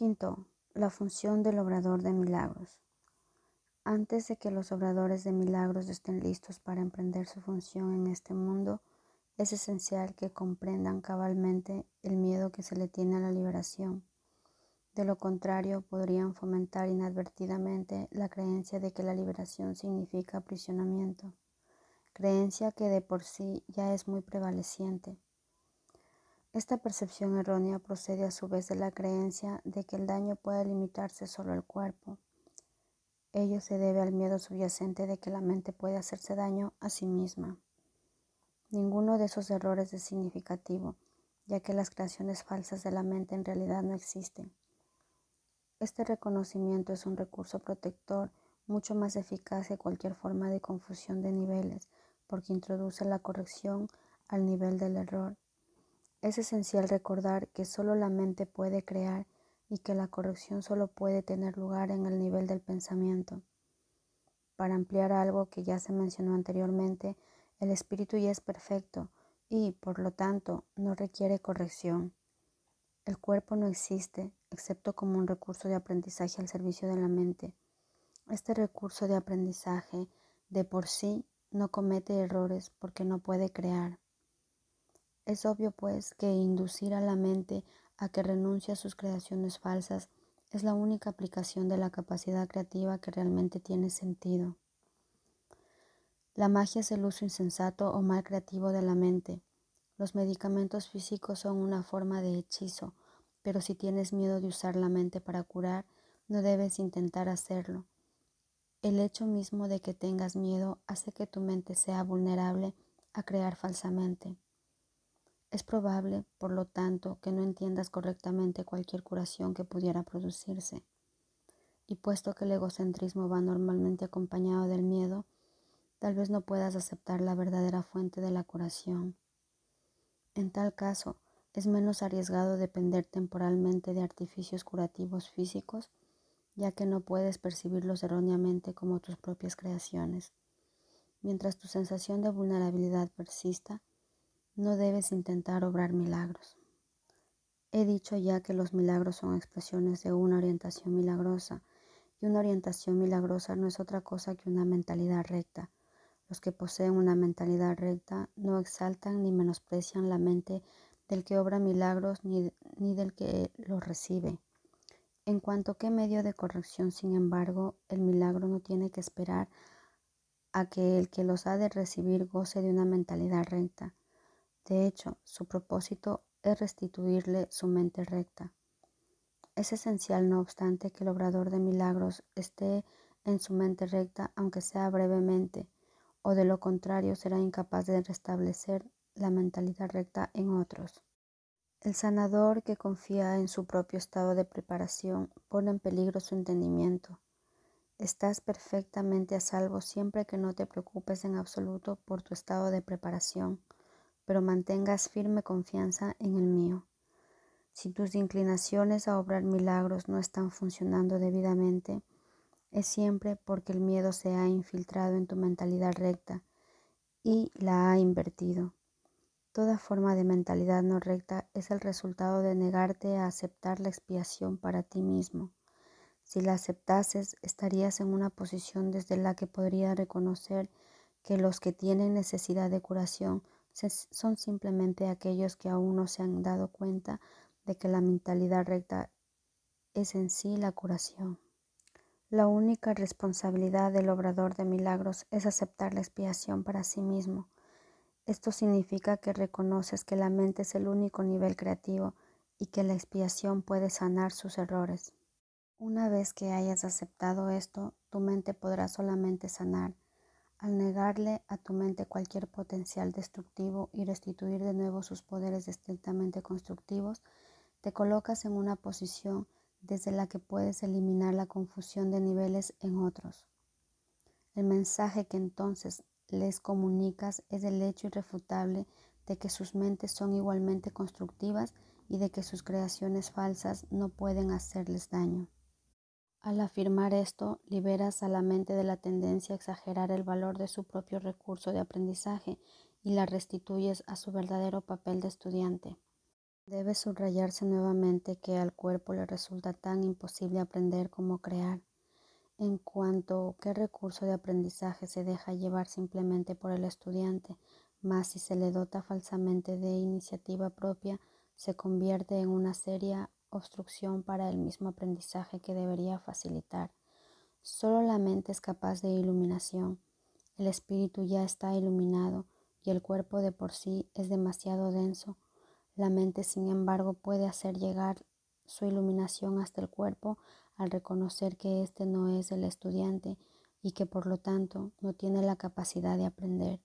Quinto, la función del obrador de milagros. Antes de que los obradores de milagros estén listos para emprender su función en este mundo, es esencial que comprendan cabalmente el miedo que se le tiene a la liberación. De lo contrario, podrían fomentar inadvertidamente la creencia de que la liberación significa aprisionamiento, creencia que de por sí ya es muy prevaleciente. Esta percepción errónea procede a su vez de la creencia de que el daño puede limitarse solo al cuerpo. Ello se debe al miedo subyacente de que la mente puede hacerse daño a sí misma. Ninguno de esos errores es significativo, ya que las creaciones falsas de la mente en realidad no existen. Este reconocimiento es un recurso protector mucho más eficaz que cualquier forma de confusión de niveles, porque introduce la corrección al nivel del error es esencial recordar que solo la mente puede crear y que la corrección solo puede tener lugar en el nivel del pensamiento. Para ampliar algo que ya se mencionó anteriormente, el espíritu ya es perfecto y, por lo tanto, no requiere corrección. El cuerpo no existe excepto como un recurso de aprendizaje al servicio de la mente. Este recurso de aprendizaje de por sí no comete errores porque no puede crear. Es obvio, pues, que inducir a la mente a que renuncie a sus creaciones falsas es la única aplicación de la capacidad creativa que realmente tiene sentido. La magia es el uso insensato o mal creativo de la mente. Los medicamentos físicos son una forma de hechizo, pero si tienes miedo de usar la mente para curar, no debes intentar hacerlo. El hecho mismo de que tengas miedo hace que tu mente sea vulnerable a crear falsamente. Es probable, por lo tanto, que no entiendas correctamente cualquier curación que pudiera producirse. Y puesto que el egocentrismo va normalmente acompañado del miedo, tal vez no puedas aceptar la verdadera fuente de la curación. En tal caso, es menos arriesgado depender temporalmente de artificios curativos físicos, ya que no puedes percibirlos erróneamente como tus propias creaciones. Mientras tu sensación de vulnerabilidad persista, no debes intentar obrar milagros. He dicho ya que los milagros son expresiones de una orientación milagrosa, y una orientación milagrosa no es otra cosa que una mentalidad recta. Los que poseen una mentalidad recta no exaltan ni menosprecian la mente del que obra milagros ni, ni del que los recibe. En cuanto que medio de corrección, sin embargo, el milagro no tiene que esperar a que el que los ha de recibir goce de una mentalidad recta. De hecho, su propósito es restituirle su mente recta. Es esencial, no obstante, que el obrador de milagros esté en su mente recta, aunque sea brevemente, o de lo contrario será incapaz de restablecer la mentalidad recta en otros. El sanador que confía en su propio estado de preparación pone en peligro su entendimiento. Estás perfectamente a salvo siempre que no te preocupes en absoluto por tu estado de preparación pero mantengas firme confianza en el mío. Si tus inclinaciones a obrar milagros no están funcionando debidamente, es siempre porque el miedo se ha infiltrado en tu mentalidad recta y la ha invertido. Toda forma de mentalidad no recta es el resultado de negarte a aceptar la expiación para ti mismo. Si la aceptases, estarías en una posición desde la que podría reconocer que los que tienen necesidad de curación son simplemente aquellos que aún no se han dado cuenta de que la mentalidad recta es en sí la curación. La única responsabilidad del obrador de milagros es aceptar la expiación para sí mismo. Esto significa que reconoces que la mente es el único nivel creativo y que la expiación puede sanar sus errores. Una vez que hayas aceptado esto, tu mente podrá solamente sanar al negarle a tu mente cualquier potencial destructivo y restituir de nuevo sus poderes estrictamente constructivos, te colocas en una posición desde la que puedes eliminar la confusión de niveles en otros. El mensaje que entonces les comunicas es el hecho irrefutable de que sus mentes son igualmente constructivas y de que sus creaciones falsas no pueden hacerles daño. Al afirmar esto, liberas a la mente de la tendencia a exagerar el valor de su propio recurso de aprendizaje y la restituyes a su verdadero papel de estudiante. Debe subrayarse nuevamente que al cuerpo le resulta tan imposible aprender como crear, en cuanto qué recurso de aprendizaje se deja llevar simplemente por el estudiante, más si se le dota falsamente de iniciativa propia, se convierte en una seria obstrucción para el mismo aprendizaje que debería facilitar. Solo la mente es capaz de iluminación. El espíritu ya está iluminado y el cuerpo de por sí es demasiado denso la mente, sin embargo, puede hacer llegar su iluminación hasta el cuerpo al reconocer que éste no es el estudiante y que por lo tanto no tiene la capacidad de aprender.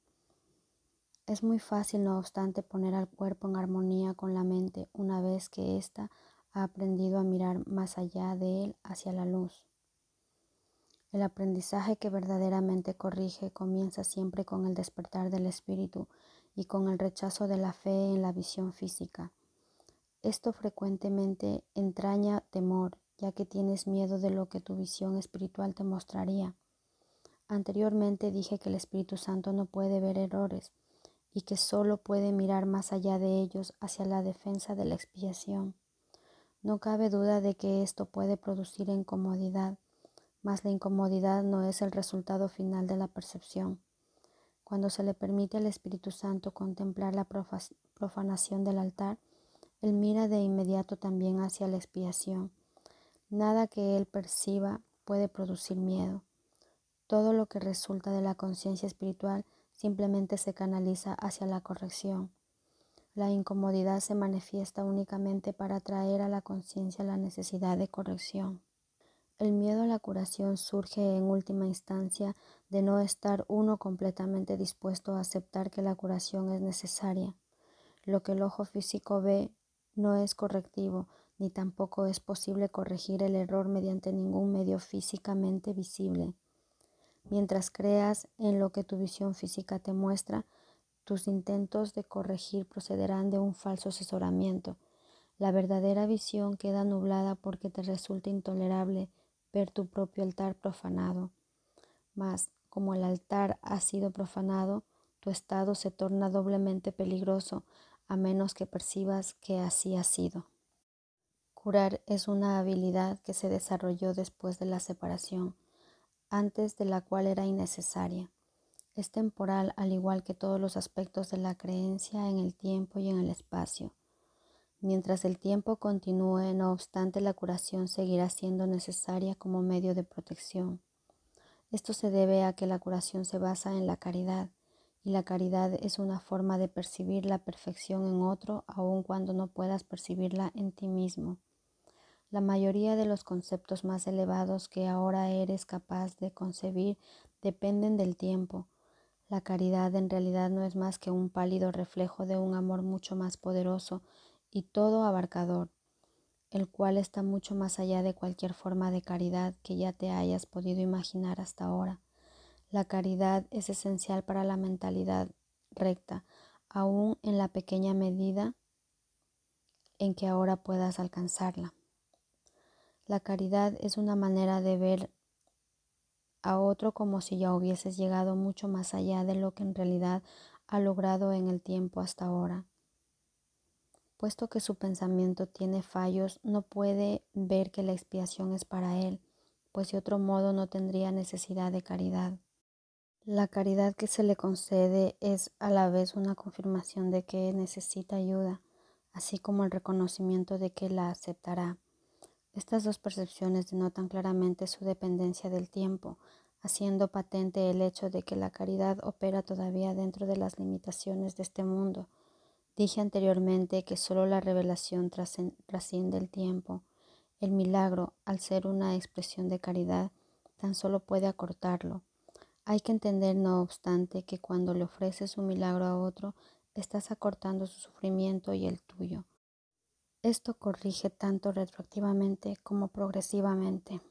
Es muy fácil, no obstante, poner al cuerpo en armonía con la mente una vez que ésta ha aprendido a mirar más allá de él hacia la luz. El aprendizaje que verdaderamente corrige comienza siempre con el despertar del espíritu y con el rechazo de la fe en la visión física. Esto frecuentemente entraña temor, ya que tienes miedo de lo que tu visión espiritual te mostraría. Anteriormente dije que el Espíritu Santo no puede ver errores y que solo puede mirar más allá de ellos hacia la defensa de la expiación. No cabe duda de que esto puede producir incomodidad, mas la incomodidad no es el resultado final de la percepción. Cuando se le permite al Espíritu Santo contemplar la profanación del altar, él mira de inmediato también hacia la expiación. Nada que él perciba puede producir miedo. Todo lo que resulta de la conciencia espiritual simplemente se canaliza hacia la corrección. La incomodidad se manifiesta únicamente para traer a la conciencia la necesidad de corrección. El miedo a la curación surge en última instancia de no estar uno completamente dispuesto a aceptar que la curación es necesaria. Lo que el ojo físico ve no es correctivo, ni tampoco es posible corregir el error mediante ningún medio físicamente visible. Mientras creas en lo que tu visión física te muestra, tus intentos de corregir procederán de un falso asesoramiento. La verdadera visión queda nublada porque te resulta intolerable ver tu propio altar profanado. Mas, como el altar ha sido profanado, tu estado se torna doblemente peligroso a menos que percibas que así ha sido. Curar es una habilidad que se desarrolló después de la separación, antes de la cual era innecesaria. Es temporal al igual que todos los aspectos de la creencia en el tiempo y en el espacio. Mientras el tiempo continúe, no obstante, la curación seguirá siendo necesaria como medio de protección. Esto se debe a que la curación se basa en la caridad, y la caridad es una forma de percibir la perfección en otro aun cuando no puedas percibirla en ti mismo. La mayoría de los conceptos más elevados que ahora eres capaz de concebir dependen del tiempo. La caridad en realidad no es más que un pálido reflejo de un amor mucho más poderoso y todo abarcador, el cual está mucho más allá de cualquier forma de caridad que ya te hayas podido imaginar hasta ahora. La caridad es esencial para la mentalidad recta, aún en la pequeña medida en que ahora puedas alcanzarla. La caridad es una manera de ver a otro como si ya hubieses llegado mucho más allá de lo que en realidad ha logrado en el tiempo hasta ahora puesto que su pensamiento tiene fallos, no puede ver que la expiación es para él, pues de otro modo no tendría necesidad de caridad. La caridad que se le concede es a la vez una confirmación de que necesita ayuda, así como el reconocimiento de que la aceptará. Estas dos percepciones denotan claramente su dependencia del tiempo, haciendo patente el hecho de que la caridad opera todavía dentro de las limitaciones de este mundo, Dije anteriormente que solo la revelación trasciende el tiempo. El milagro, al ser una expresión de caridad, tan solo puede acortarlo. Hay que entender, no obstante, que cuando le ofreces un milagro a otro, estás acortando su sufrimiento y el tuyo. Esto corrige tanto retroactivamente como progresivamente.